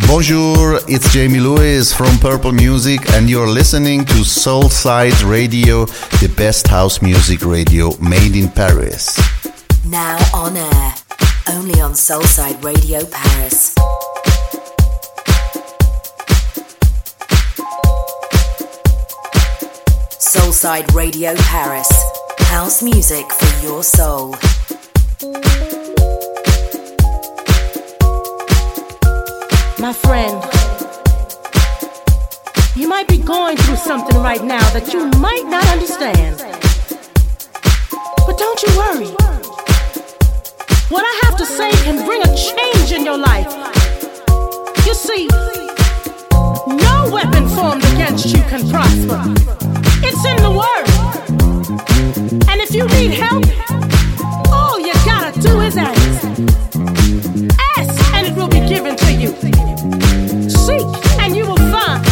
Bonjour, it's Jamie Lewis from Purple Music, and you're listening to Soulside Radio, the best house music radio made in Paris. Now on air, only on Soulside Radio Paris. Soulside Radio Paris, house music for your soul. My friend, you might be going through something right now that you might not understand. But don't you worry. What I have to say can bring a change in your life. You see, no weapon formed against you can prosper. It's in the Word. And if you need help, all you gotta do is ask. Ask, and it will be given to you. Come.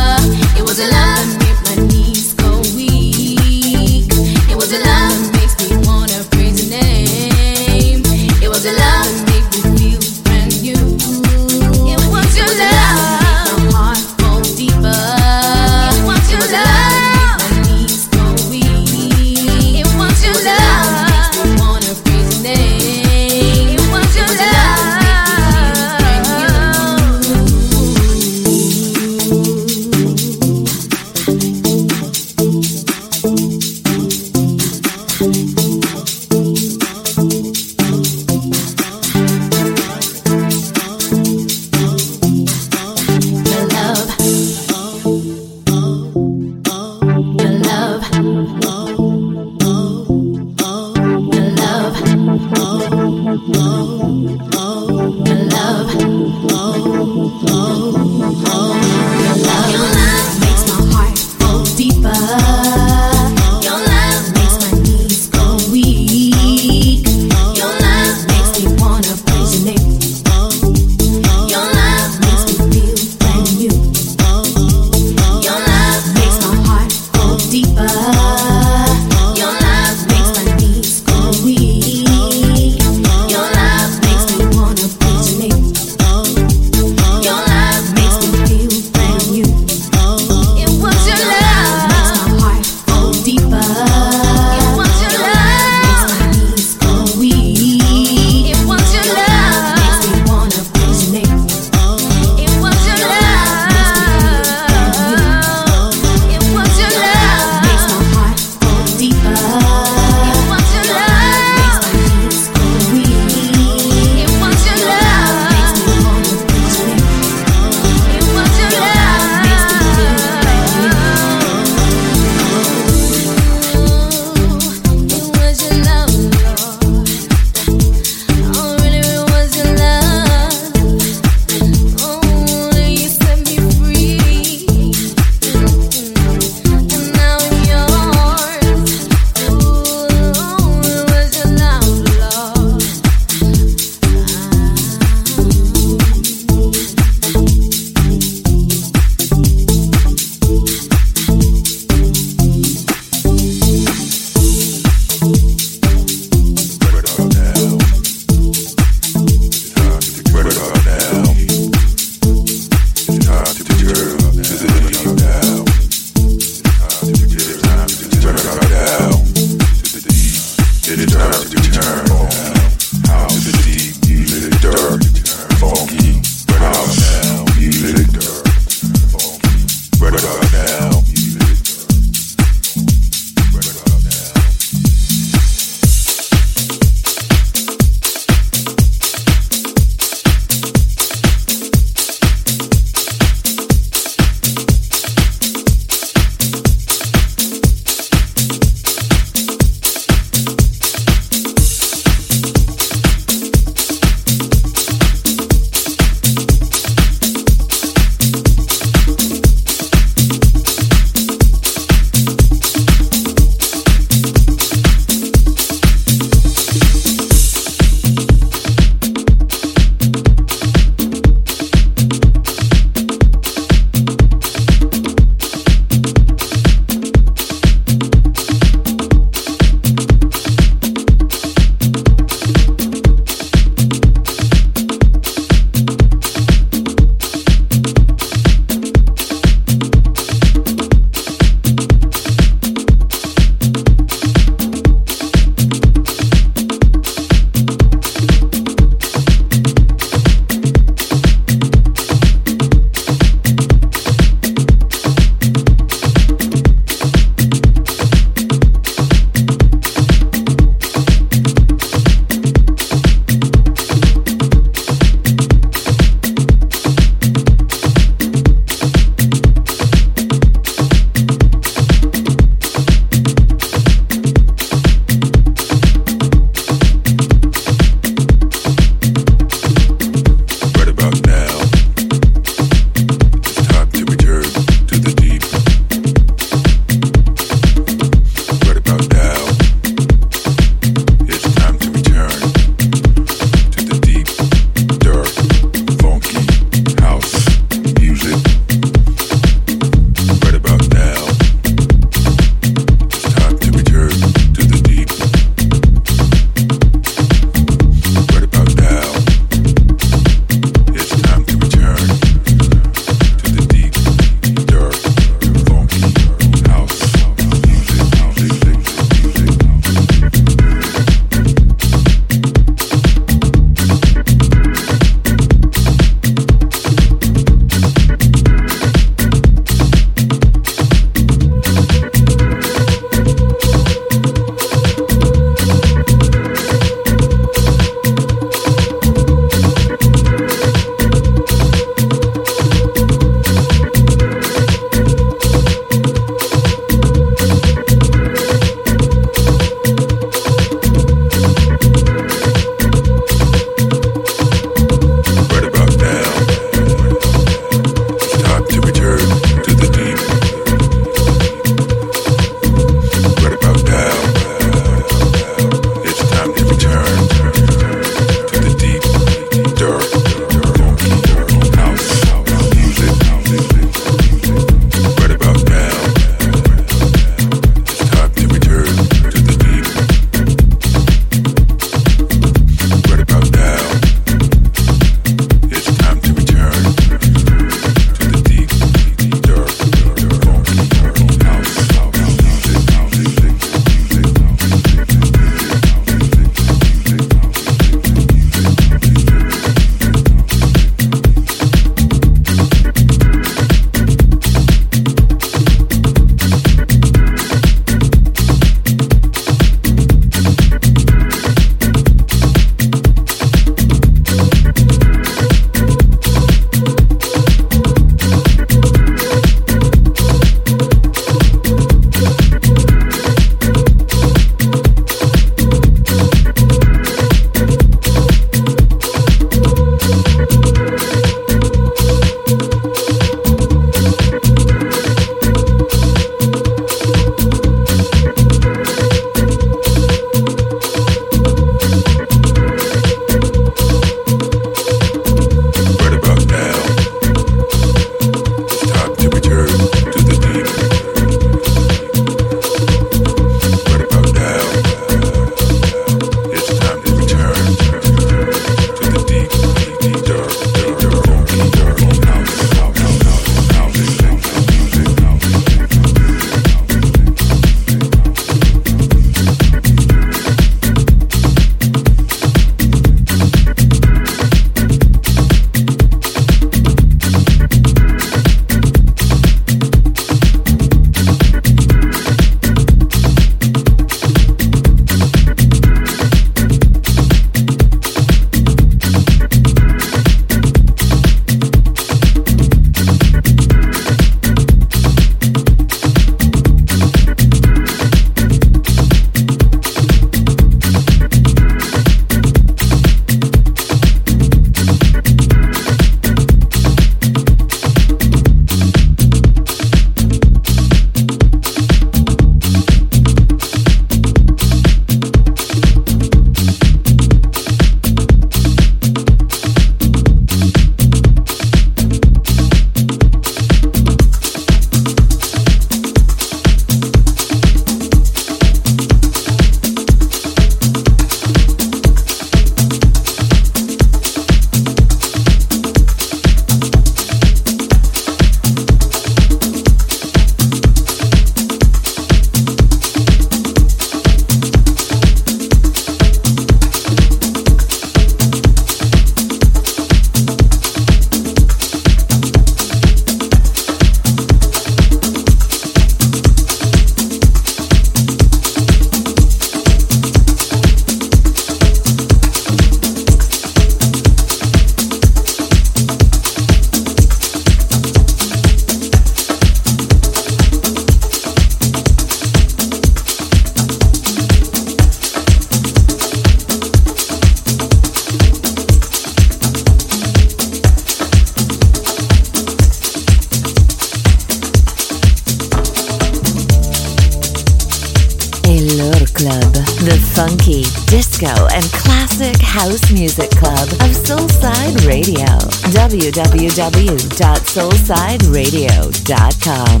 www.soulsideradio.com.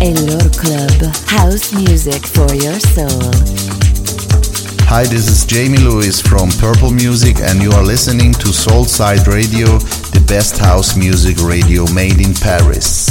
Elor Club, house music for your soul. Hi, this is Jamie Lewis from Purple Music, and you are listening to Soulside Radio, the best house music radio made in Paris.